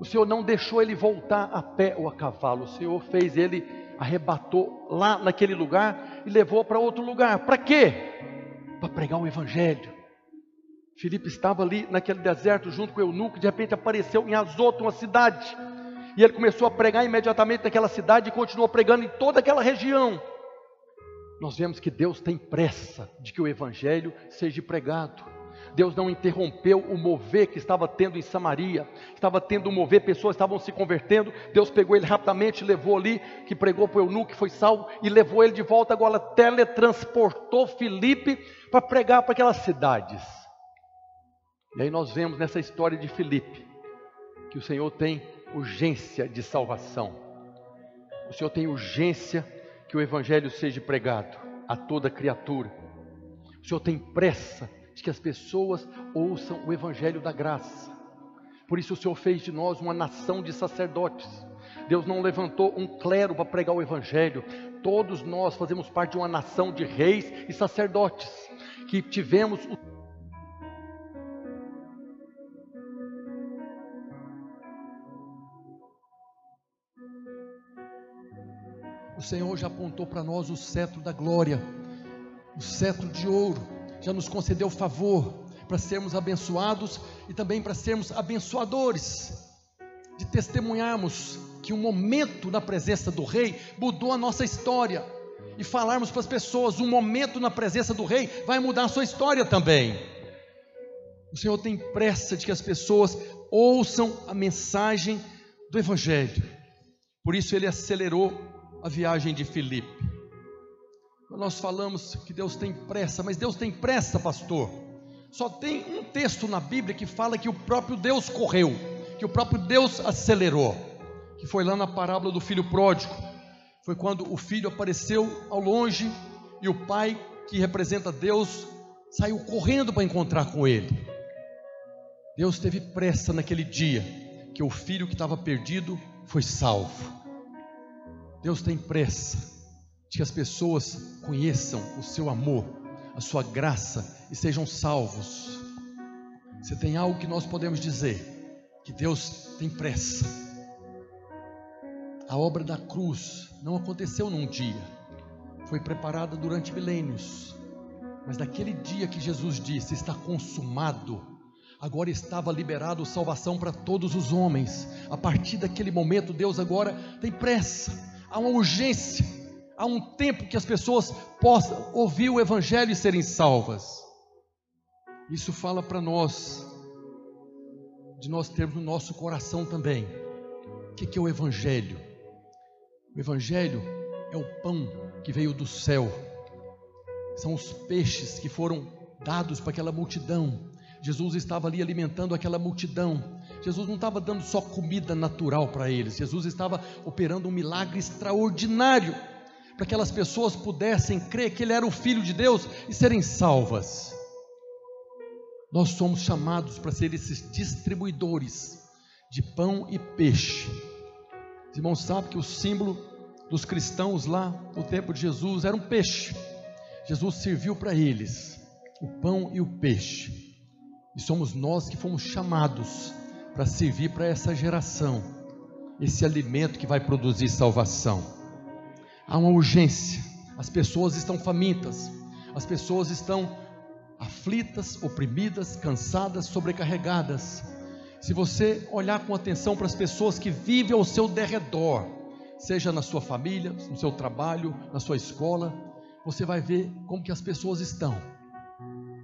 O Senhor não deixou ele voltar a pé ou a cavalo, o Senhor fez ele, arrebatou lá naquele lugar e levou para outro lugar. Para quê? Para pregar o Evangelho. Filipe estava ali naquele deserto junto com o eunuco, de repente apareceu em Azoto, uma cidade. E ele começou a pregar imediatamente naquela cidade e continuou pregando em toda aquela região. Nós vemos que Deus tem pressa de que o evangelho seja pregado. Deus não interrompeu o mover que estava tendo em Samaria, estava tendo um mover, pessoas estavam se convertendo. Deus pegou ele rapidamente, levou ali, que pregou para o eunuco, que foi salvo, e levou ele de volta. Agora teletransportou Filipe para pregar para aquelas cidades. E aí nós vemos nessa história de Filipe que o Senhor tem urgência de salvação. O Senhor tem urgência que o Evangelho seja pregado a toda criatura. O Senhor tem pressa de que as pessoas ouçam o Evangelho da graça. Por isso o Senhor fez de nós uma nação de sacerdotes. Deus não levantou um clero para pregar o Evangelho. Todos nós fazemos parte de uma nação de reis e sacerdotes que tivemos o O Senhor já apontou para nós o cetro da glória, o cetro de ouro, já nos concedeu favor para sermos abençoados e também para sermos abençoadores, de testemunharmos que um momento na presença do Rei mudou a nossa história e falarmos para as pessoas: um momento na presença do Rei vai mudar a sua história também. O Senhor tem pressa de que as pessoas ouçam a mensagem do Evangelho, por isso ele acelerou a viagem de Filipe. Nós falamos que Deus tem pressa, mas Deus tem pressa, pastor. Só tem um texto na Bíblia que fala que o próprio Deus correu, que o próprio Deus acelerou, que foi lá na parábola do filho pródigo. Foi quando o filho apareceu ao longe e o pai, que representa Deus, saiu correndo para encontrar com ele. Deus teve pressa naquele dia, que o filho que estava perdido foi salvo. Deus tem pressa de que as pessoas conheçam o seu amor, a sua graça e sejam salvos. Se tem algo que nós podemos dizer, que Deus tem pressa. A obra da cruz não aconteceu num dia, foi preparada durante milênios. Mas naquele dia que Jesus disse: Está consumado, agora estava liberado salvação para todos os homens. A partir daquele momento, Deus agora tem pressa há uma urgência, há um tempo que as pessoas possam ouvir o Evangelho e serem salvas. Isso fala para nós, de nós termos no nosso coração também, o que é o Evangelho? O Evangelho é o pão que veio do céu, são os peixes que foram dados para aquela multidão. Jesus estava ali alimentando aquela multidão, Jesus não estava dando só comida natural para eles, Jesus estava operando um milagre extraordinário para que aquelas pessoas pudessem crer que Ele era o Filho de Deus e serem salvas. Nós somos chamados para ser esses distribuidores de pão e peixe. Os irmãos sabem que o símbolo dos cristãos lá no tempo de Jesus era um peixe. Jesus serviu para eles o pão e o peixe. E somos nós que fomos chamados para servir para essa geração, esse alimento que vai produzir salvação. Há uma urgência, as pessoas estão famintas, as pessoas estão aflitas, oprimidas, cansadas, sobrecarregadas. Se você olhar com atenção para as pessoas que vivem ao seu derredor, seja na sua família, no seu trabalho, na sua escola, você vai ver como que as pessoas estão.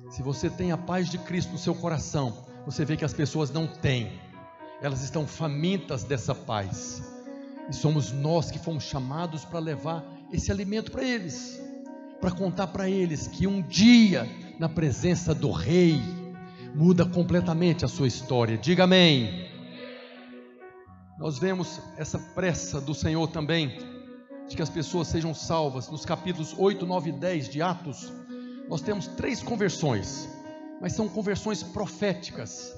Se você tem a paz de Cristo no seu coração, você vê que as pessoas não têm, elas estão famintas dessa paz, e somos nós que fomos chamados para levar esse alimento para eles, para contar para eles que um dia, na presença do Rei, muda completamente a sua história. Diga amém. Nós vemos essa pressa do Senhor também, de que as pessoas sejam salvas. Nos capítulos 8, 9 e 10 de Atos, nós temos três conversões mas são conversões proféticas.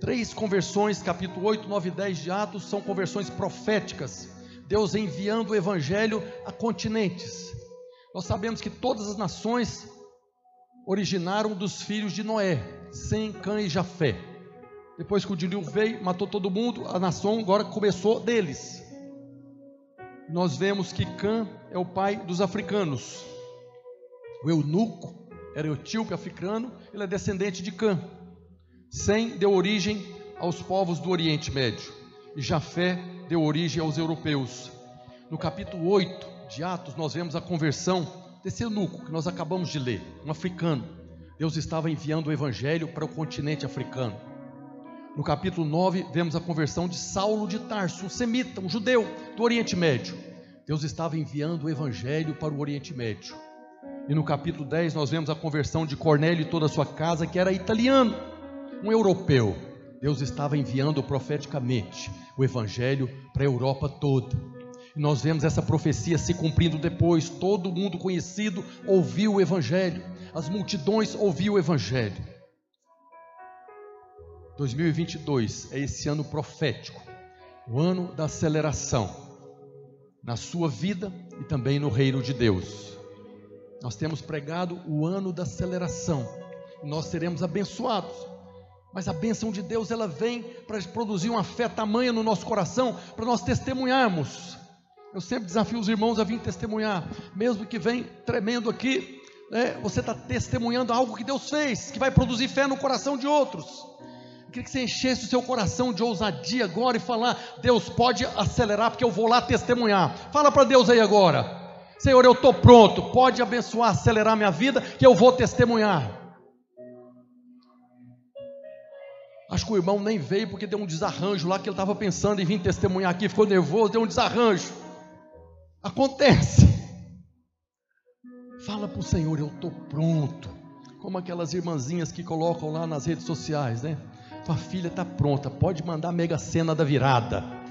Três conversões, capítulo 8, 9 e 10 de Atos, são conversões proféticas. Deus enviando o evangelho a continentes. Nós sabemos que todas as nações originaram dos filhos de Noé, Sem, Cã e Jafé. Depois que o dilúvio veio, matou todo mundo, a nação agora começou deles. Nós vemos que Cã é o pai dos africanos. O eunuco era etíope africano, ele é descendente de Cã. Sem deu origem aos povos do Oriente Médio, e Jafé deu origem aos europeus. No capítulo 8 de Atos, nós vemos a conversão desse eunuco que nós acabamos de ler, um africano. Deus estava enviando o evangelho para o continente africano. No capítulo 9, vemos a conversão de Saulo de Tarso, um semita, um judeu do Oriente Médio. Deus estava enviando o evangelho para o Oriente Médio. E no capítulo 10 nós vemos a conversão de Cornélio e toda a sua casa, que era italiano, um europeu. Deus estava enviando profeticamente o evangelho para a Europa toda. E nós vemos essa profecia se cumprindo depois. Todo mundo conhecido ouviu o evangelho, as multidões ouviu o evangelho. 2022 é esse ano profético, o ano da aceleração na sua vida e também no reino de Deus. Nós temos pregado o ano da aceleração. Nós seremos abençoados. Mas a bênção de Deus ela vem para produzir uma fé tamanha no nosso coração para nós testemunharmos. Eu sempre desafio os irmãos a vir testemunhar, mesmo que vem tremendo aqui, né, você está testemunhando algo que Deus fez, que vai produzir fé no coração de outros. Eu queria que você enchesse o seu coração de ousadia agora e falar: Deus pode acelerar, porque eu vou lá testemunhar. Fala para Deus aí agora. Senhor, eu estou pronto, pode abençoar, acelerar minha vida, que eu vou testemunhar. Acho que o irmão nem veio porque deu um desarranjo lá que ele estava pensando em vir testemunhar aqui, ficou nervoso, deu um desarranjo. Acontece. Fala para o Senhor, eu estou pronto. Como aquelas irmãzinhas que colocam lá nas redes sociais, né? Tua filha está pronta, pode mandar a mega cena da virada.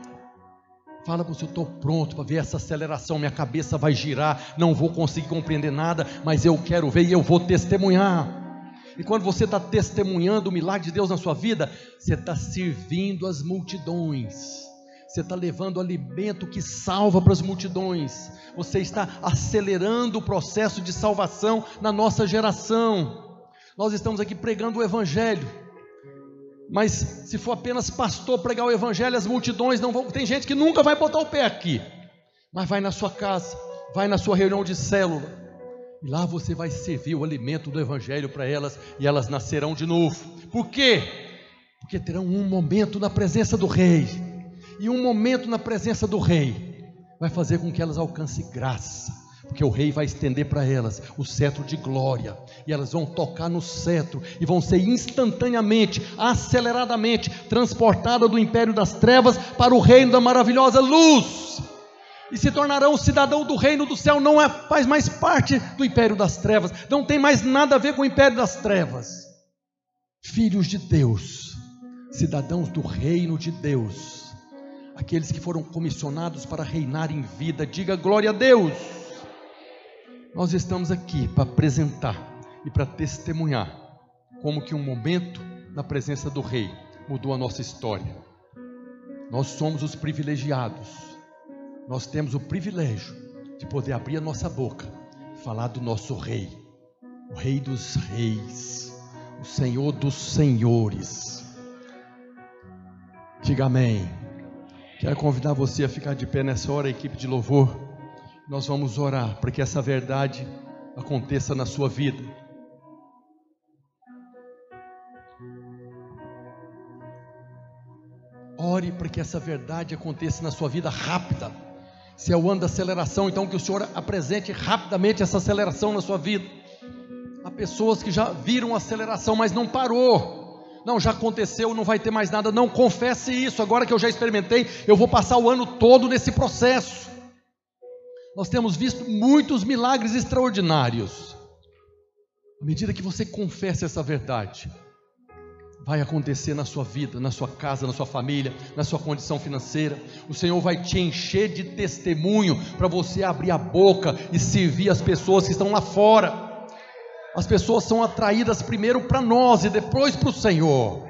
Fala para você, eu estou pronto para ver essa aceleração, minha cabeça vai girar, não vou conseguir compreender nada, mas eu quero ver e eu vou testemunhar. E quando você está testemunhando o milagre de Deus na sua vida, você está servindo as multidões, você está levando alimento que salva para as multidões, você está acelerando o processo de salvação na nossa geração. Nós estamos aqui pregando o Evangelho, mas se for apenas pastor pregar o evangelho, as multidões não vão. Tem gente que nunca vai botar o pé aqui, mas vai na sua casa, vai na sua reunião de célula, e lá você vai servir o alimento do evangelho para elas, e elas nascerão de novo. Por quê? Porque terão um momento na presença do Rei, e um momento na presença do Rei vai fazer com que elas alcancem graça porque o rei vai estender para elas o cetro de glória, e elas vão tocar no cetro, e vão ser instantaneamente, aceleradamente, transportadas do império das trevas para o reino da maravilhosa luz, e se tornarão cidadão do reino do céu, não é, faz mais parte do império das trevas, não tem mais nada a ver com o império das trevas, filhos de Deus, cidadãos do reino de Deus, aqueles que foram comissionados para reinar em vida, diga glória a Deus. Nós estamos aqui para apresentar e para testemunhar como que um momento na presença do Rei mudou a nossa história. Nós somos os privilegiados. Nós temos o privilégio de poder abrir a nossa boca e falar do nosso Rei, o Rei dos Reis, o Senhor dos Senhores. Diga amém. Quero convidar você a ficar de pé nessa hora, equipe de louvor nós vamos orar para que essa verdade aconteça na sua vida. Ore para que essa verdade aconteça na sua vida rápida. Se é o ano da aceleração, então que o Senhor apresente rapidamente essa aceleração na sua vida. Há pessoas que já viram a aceleração, mas não parou. Não, já aconteceu, não vai ter mais nada. Não confesse isso. Agora que eu já experimentei, eu vou passar o ano todo nesse processo. Nós temos visto muitos milagres extraordinários. À medida que você confessa essa verdade, vai acontecer na sua vida, na sua casa, na sua família, na sua condição financeira. O Senhor vai te encher de testemunho para você abrir a boca e servir as pessoas que estão lá fora. As pessoas são atraídas primeiro para nós e depois para o Senhor.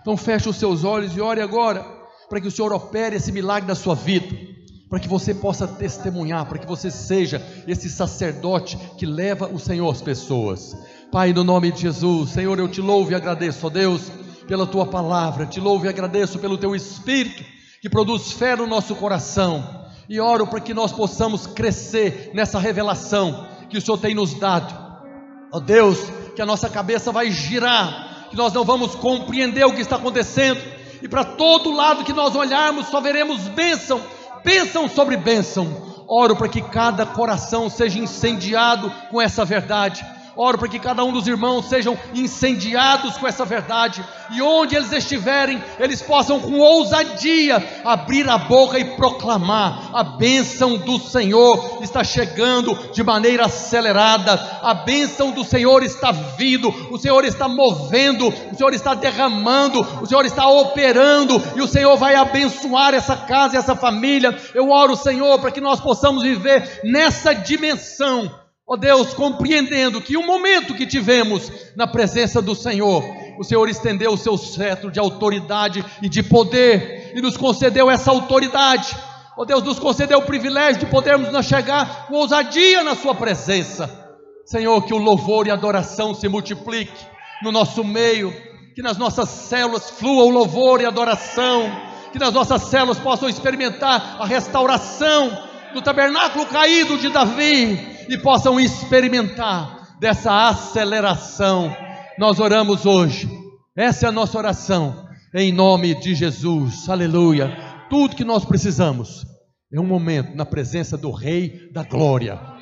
Então feche os seus olhos e ore agora para que o Senhor opere esse milagre na sua vida para que você possa testemunhar, para que você seja esse sacerdote que leva o Senhor às pessoas. Pai, no nome de Jesus, Senhor, eu te louvo e agradeço, ó Deus, pela tua palavra, te louvo e agradeço pelo teu espírito que produz fé no nosso coração. E oro para que nós possamos crescer nessa revelação que o Senhor tem nos dado. Ó Deus, que a nossa cabeça vai girar, que nós não vamos compreender o que está acontecendo, e para todo lado que nós olharmos só veremos bênção bênção sobre bênção. Oro para que cada coração seja incendiado com essa verdade. Oro para que cada um dos irmãos sejam incendiados com essa verdade. E onde eles estiverem, eles possam com ousadia abrir a boca e proclamar: a bênção do Senhor está chegando de maneira acelerada, a bênção do Senhor está vindo, o Senhor está movendo, o Senhor está derramando, o Senhor está operando. E o Senhor vai abençoar essa casa e essa família. Eu oro, Senhor, para que nós possamos viver nessa dimensão Ó oh Deus, compreendendo que o momento que tivemos na presença do Senhor, o Senhor estendeu o seu cetro de autoridade e de poder e nos concedeu essa autoridade. Ó oh Deus, nos concedeu o privilégio de podermos nos chegar com ousadia na Sua presença. Senhor, que o louvor e a adoração se multiplique no nosso meio, que nas nossas células flua o louvor e a adoração, que nas nossas células possam experimentar a restauração do tabernáculo caído de Davi e possam experimentar dessa aceleração. Nós oramos hoje, essa é a nossa oração, em nome de Jesus, aleluia. Tudo que nós precisamos é um momento na presença do Rei da Glória